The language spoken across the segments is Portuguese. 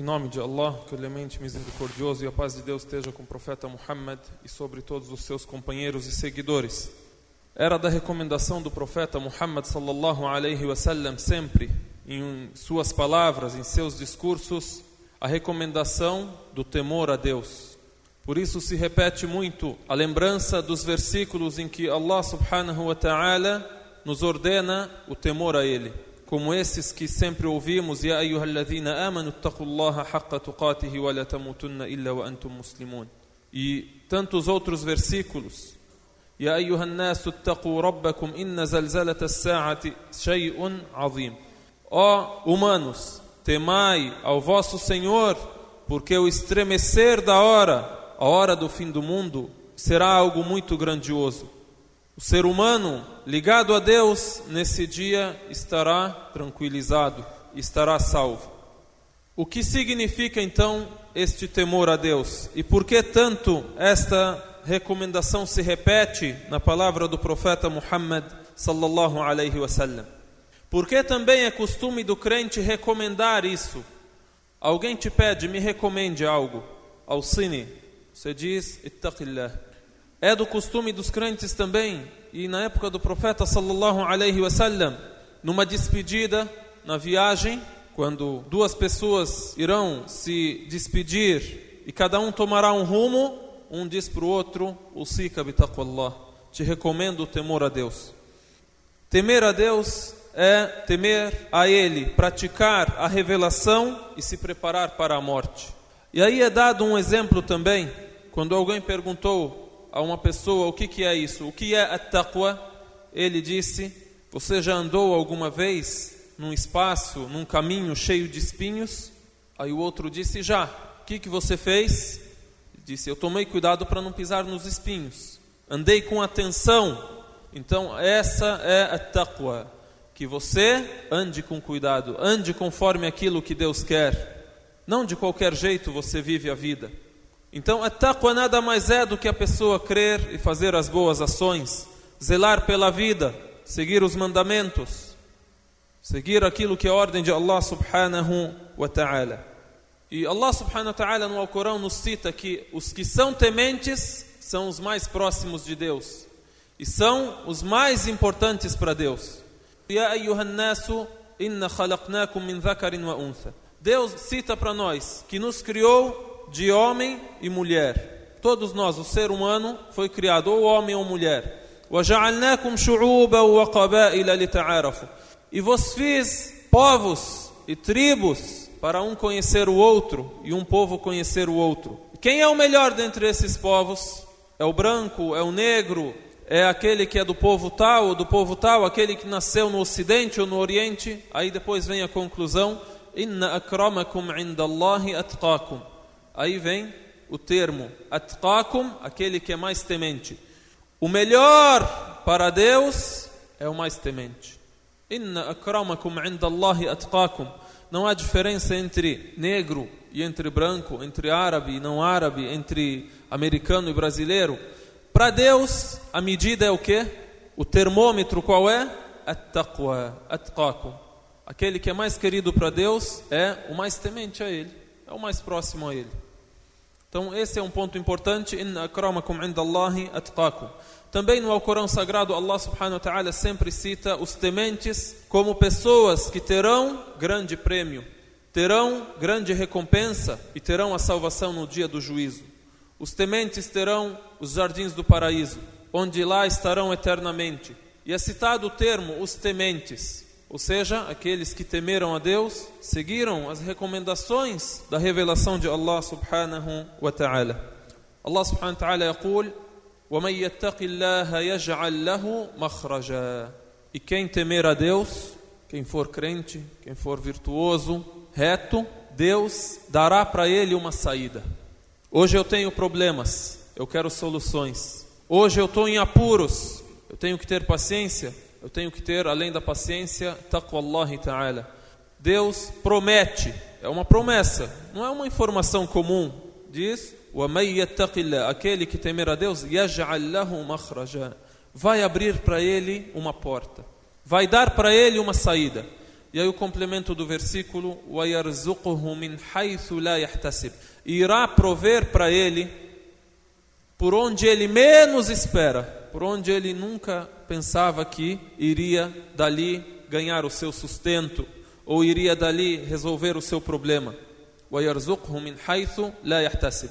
Em nome de Allah, clemente misericordioso, e a paz de Deus esteja com o profeta Muhammad e sobre todos os seus companheiros e seguidores. Era da recomendação do profeta Muhammad sallallahu alaihi wasallam sempre em suas palavras, em seus discursos, a recomendação do temor a Deus. Por isso se repete muito a lembrança dos versículos em que Allah subhanahu wa ta'ala nos ordena o temor a ele como esses que sempre ouvimos, Ya ayyuhalladhina amanu taqullaha haqqa tuqatihi wa la tamutunna illa wa antum muslimun. E tantos outros versículos. Ya ayyuhan nasu taqu rabbakum inna zalzalata as-sa'ati shay'un 'azim. Ó humanos, temai ao vosso Senhor, porque o estremecer da hora, a hora do fim do mundo, será algo muito grandioso. O ser humano ligado a Deus nesse dia estará tranquilizado, estará salvo. O que significa então este temor a Deus? E por que tanto esta recomendação se repete na palavra do profeta Muhammad sallallahu alaihi wasallam? Porque também é costume do crente recomendar isso. Alguém te pede, me recomende algo. Ao cine, você diz, ittaqillah. É do costume dos crentes também, e na época do profeta sallallahu alaihi wasallam, numa despedida na viagem, quando duas pessoas irão se despedir e cada um tomará um rumo, um diz para o outro: "Usika bitaqwallah", te recomendo o temor a Deus. Temer a Deus é temer a Ele, praticar a revelação e se preparar para a morte. E aí é dado um exemplo também, quando alguém perguntou a uma pessoa o que, que é isso, o que é a taqwa, ele disse: Você já andou alguma vez num espaço, num caminho cheio de espinhos? Aí o outro disse: Já. O que, que você fez? Ele disse: Eu tomei cuidado para não pisar nos espinhos. Andei com atenção. Então, essa é a taqwa. Que você ande com cuidado, ande conforme aquilo que Deus quer. Não de qualquer jeito você vive a vida. Então, a taqwa nada mais é do que a pessoa crer e fazer as boas ações, zelar pela vida, seguir os mandamentos, seguir aquilo que é a ordem de Allah subhanahu wa ta'ala. E Allah subhanahu wa ta'ala no Alcorão nos cita que os que são tementes são os mais próximos de Deus e são os mais importantes para Deus. Inna min wa. Deus cita para nós que nos criou de homem e mulher. Todos nós, o ser humano, foi criado ou homem ou mulher. E vos fiz povos e tribos para um conhecer o outro e um povo conhecer o outro. Quem é o melhor dentre esses povos? É o branco, é o negro, é aquele que é do povo tal ou do povo tal, aquele que nasceu no ocidente ou no oriente. Aí depois vem a conclusão: Inna akramakum indallahi atqakum. Aí vem o termo atqakum, aquele que é mais temente. O melhor para Deus é o mais temente. Inna akramakum indallahi atqakum. Não há diferença entre negro e entre branco, entre árabe e não árabe, entre americano e brasileiro. Para Deus, a medida é o que? O termômetro qual é? At-taqwa, atqakum. Aquele que é mais querido para Deus é o mais temente a Ele é o mais próximo a ele. Então, esse é um ponto importante. Inna akramakum indallahi atqakum. Também no Alcorão Sagrado, Allah subhanahu wa ta'ala sempre cita os tementes como pessoas que terão grande prêmio, terão grande recompensa e terão a salvação no dia do juízo. Os tementes terão os jardins do paraíso, onde lá estarão eternamente. E é citado o termo os tementes. Ou seja, aqueles que temeram a Deus, seguiram as recomendações da revelação de Allah subhanahu wa ta'ala. Allah subhanahu wa ta'ala يقول وَمَنْ يَتَّقِ اللَّهَ يَجْعَلْ لَهُ مَخْرَجًا E quem temer a Deus, quem for crente, quem for virtuoso, reto, Deus dará para ele uma saída. Hoje eu tenho problemas, eu quero soluções. Hoje eu estou em apuros, eu tenho que ter paciência eu tenho que ter, além da paciência, taqwallahi ta'ala. Deus promete, é uma promessa, não é uma informação comum. Diz, aquele que temer a Deus, vai abrir para ele uma porta, vai dar para ele uma saída. E aí o complemento do versículo, irá prover para ele por onde ele menos espera por onde ele nunca pensava que iria dali ganhar o seu sustento ou iria dali resolver o seu problema.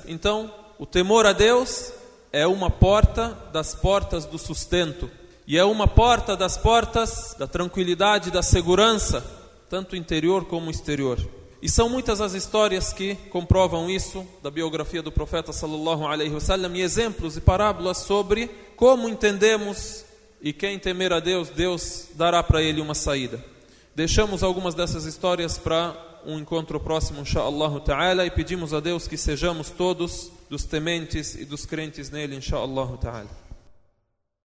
Então, o temor a Deus é uma porta das portas do sustento e é uma porta das portas da tranquilidade, da segurança, tanto interior como exterior. E são muitas as histórias que comprovam isso da biografia do profeta sallallahu alaihi wasallam e exemplos e parábolas sobre como entendemos e quem temer a Deus, Deus dará para ele uma saída. Deixamos algumas dessas histórias para um encontro próximo, inshallah ta'ala, e pedimos a Deus que sejamos todos dos tementes e dos crentes nele, inshallah ta'ala.